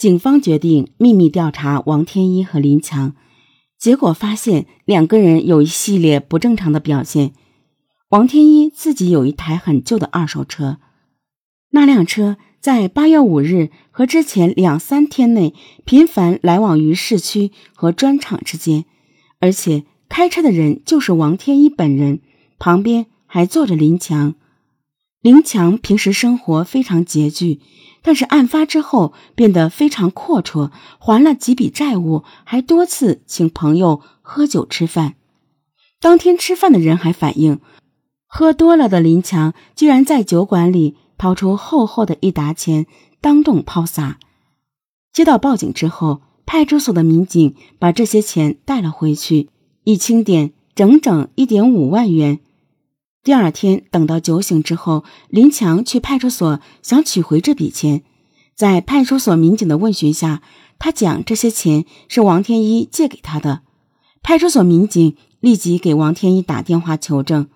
警方决定秘密调查王天一和林强，结果发现两个人有一系列不正常的表现。王天一自己有一台很旧的二手车，那辆车在八月五日和之前两三天内频繁来往于市区和砖厂之间，而且开车的人就是王天一本人，旁边还坐着林强。林强平时生活非常拮据。但是案发之后变得非常阔绰，还了几笔债务，还多次请朋友喝酒吃饭。当天吃饭的人还反映，喝多了的林强居然在酒馆里掏出厚厚的一沓钱，当众抛洒。接到报警之后，派出所的民警把这些钱带了回去，一清点，整整一点五万元。第二天，等到酒醒之后，林强去派出所想取回这笔钱。在派出所民警的问询下，他讲这些钱是王天一借给他的。派出所民警立即给王天一打电话求证。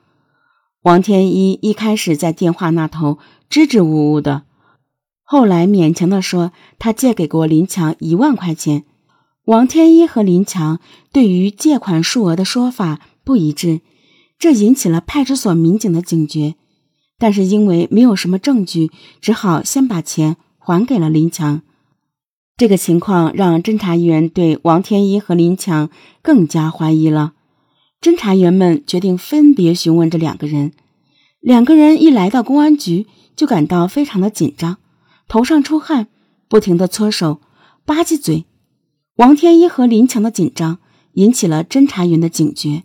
王天一一开始在电话那头支支吾吾的，后来勉强的说他借给过林强一万块钱。王天一和林强对于借款数额的说法不一致。这引起了派出所民警的警觉，但是因为没有什么证据，只好先把钱还给了林强。这个情况让侦查员对王天一和林强更加怀疑了。侦查员们决定分别询问这两个人。两个人一来到公安局，就感到非常的紧张，头上出汗，不停的搓手、吧唧嘴。王天一和林强的紧张引起了侦查员的警觉。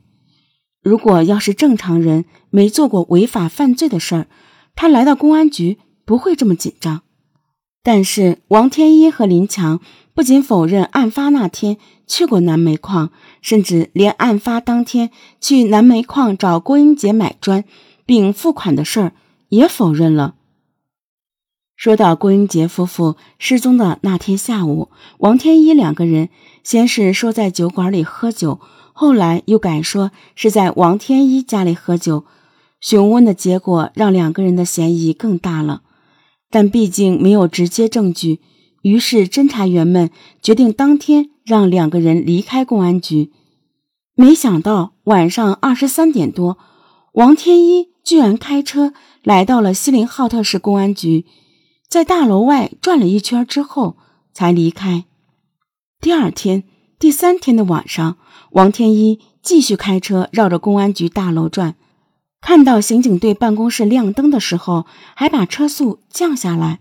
如果要是正常人没做过违法犯罪的事儿，他来到公安局不会这么紧张。但是王天一和林强不仅否认案发那天去过南煤矿，甚至连案发当天去南煤矿找郭英杰买砖并付款的事儿也否认了。说到郭英杰夫妇失踪的那天下午，王天一两个人先是说在酒馆里喝酒。后来又改说是在王天一家里喝酒，询问的结果让两个人的嫌疑更大了。但毕竟没有直接证据，于是侦查员们决定当天让两个人离开公安局。没想到晚上二十三点多，王天一居然开车来到了锡林浩特市公安局，在大楼外转了一圈之后才离开。第二天、第三天的晚上。王天一继续开车绕着公安局大楼转，看到刑警队办公室亮灯的时候，还把车速降下来，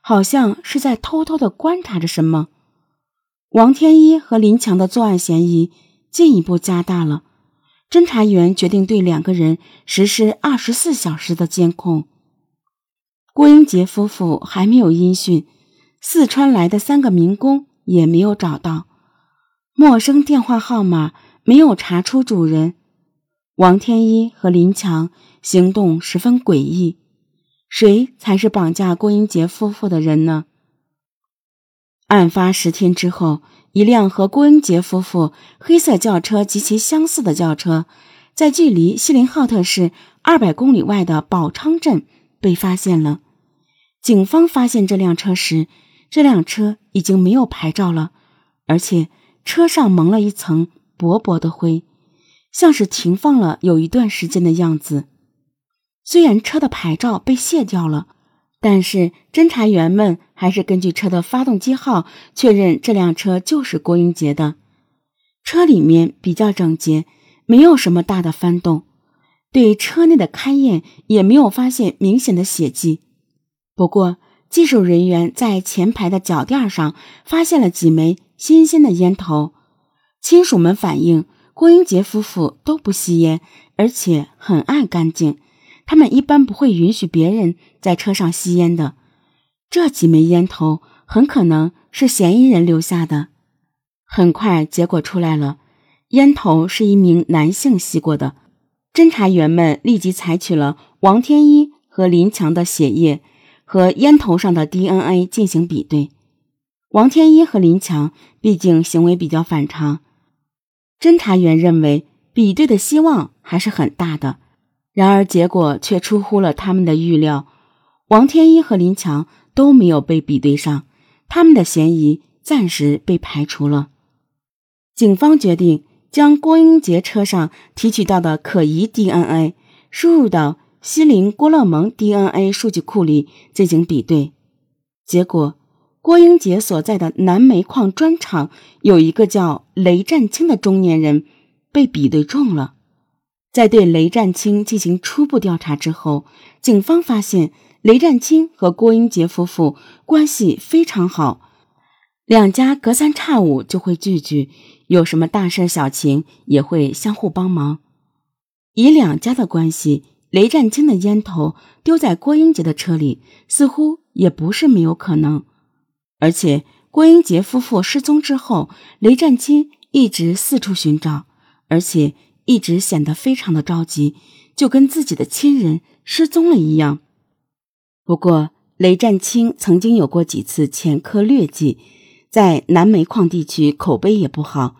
好像是在偷偷的观察着什么。王天一和林强的作案嫌疑进一步加大了，侦查员决定对两个人实施二十四小时的监控。郭英杰夫妇还没有音讯，四川来的三个民工也没有找到。陌生电话号码没有查出主人，王天一和林强行动十分诡异，谁才是绑架郭英杰夫妇的人呢？案发十天之后，一辆和郭英杰夫妇黑色轿车极其相似的轿车，在距离锡林浩特市二百公里外的宝昌镇被发现了。警方发现这辆车时，这辆车已经没有牌照了，而且。车上蒙了一层薄薄的灰，像是停放了有一段时间的样子。虽然车的牌照被卸掉了，但是侦查员们还是根据车的发动机号确认这辆车就是郭英杰的。车里面比较整洁，没有什么大的翻动。对车内的勘验也没有发现明显的血迹。不过，技术人员在前排的脚垫上发现了几枚。新鲜的烟头，亲属们反映，郭英杰夫妇都不吸烟，而且很爱干净。他们一般不会允许别人在车上吸烟的。这几枚烟头很可能是嫌疑人留下的。很快，结果出来了，烟头是一名男性吸过的。侦查员们立即采取了王天一和林强的血液和烟头上的 DNA 进行比对。王天一和林强毕竟行为比较反常，侦查员认为比对的希望还是很大的。然而结果却出乎了他们的预料，王天一和林强都没有被比对上，他们的嫌疑暂时被排除了。警方决定将郭英杰车上提取到的可疑 DNA 输入到西林郭勒盟 DNA 数据库里进行比对，结果。郭英杰所在的南煤矿砖厂有一个叫雷占清的中年人被比对中了。在对雷占清进行初步调查之后，警方发现雷占清和郭英杰夫妇关系非常好，两家隔三差五就会聚聚，有什么大事小情也会相互帮忙。以两家的关系，雷占清的烟头丢在郭英杰的车里，似乎也不是没有可能。而且郭英杰夫妇失踪之后，雷占清一直四处寻找，而且一直显得非常的着急，就跟自己的亲人失踪了一样。不过，雷占清曾经有过几次前科劣迹，在南煤矿地区口碑也不好。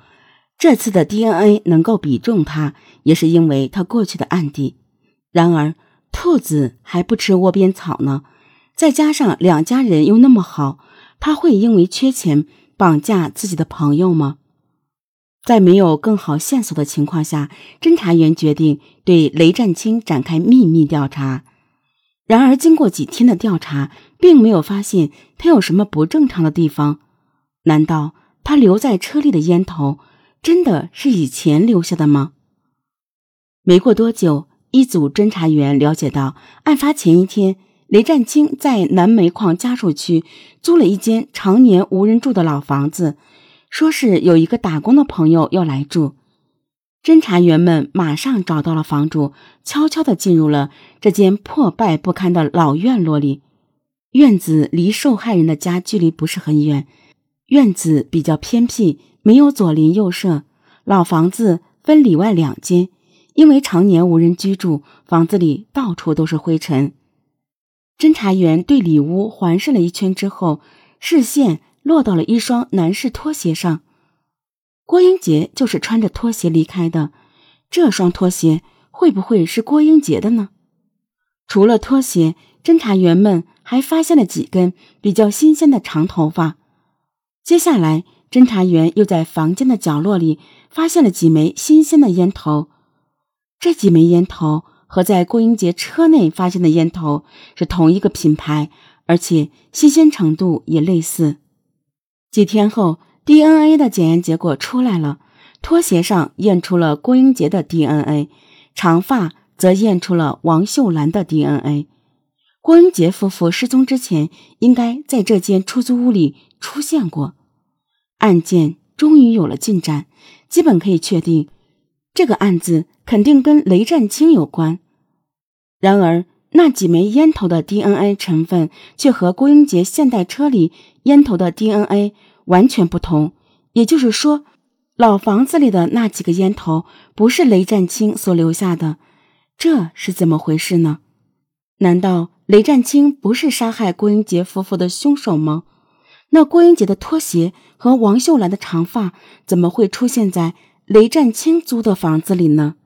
这次的 DNA 能够比中他，也是因为他过去的案底。然而，兔子还不吃窝边草呢，再加上两家人又那么好。他会因为缺钱绑架自己的朋友吗？在没有更好线索的情况下，侦查员决定对雷占清展开秘密调查。然而，经过几天的调查，并没有发现他有什么不正常的地方。难道他留在车里的烟头真的是以前留下的吗？没过多久，一组侦查员了解到，案发前一天。雷占清在南煤矿家属区租了一间常年无人住的老房子，说是有一个打工的朋友要来住。侦查员们马上找到了房主，悄悄地进入了这间破败不堪的老院落里。院子离受害人的家距离不是很远，院子比较偏僻，没有左邻右舍。老房子分里外两间，因为常年无人居住，房子里到处都是灰尘。侦查员对里屋环视了一圈之后，视线落到了一双男士拖鞋上。郭英杰就是穿着拖鞋离开的，这双拖鞋会不会是郭英杰的呢？除了拖鞋，侦查员们还发现了几根比较新鲜的长头发。接下来，侦查员又在房间的角落里发现了几枚新鲜的烟头，这几枚烟头。和在郭英杰车内发现的烟头是同一个品牌，而且新鲜程度也类似。几天后，DNA 的检验结果出来了，拖鞋上验出了郭英杰的 DNA，长发则验出了王秀兰的 DNA。郭英杰夫妇失踪之前，应该在这间出租屋里出现过。案件终于有了进展，基本可以确定。这个案子肯定跟雷占清有关，然而那几枚烟头的 DNA 成分却和郭英杰现代车里烟头的 DNA 完全不同。也就是说，老房子里的那几个烟头不是雷占清所留下的，这是怎么回事呢？难道雷占清不是杀害郭英杰夫妇的凶手吗？那郭英杰的拖鞋和王秀兰的长发怎么会出现在？雷占清租的房子里呢？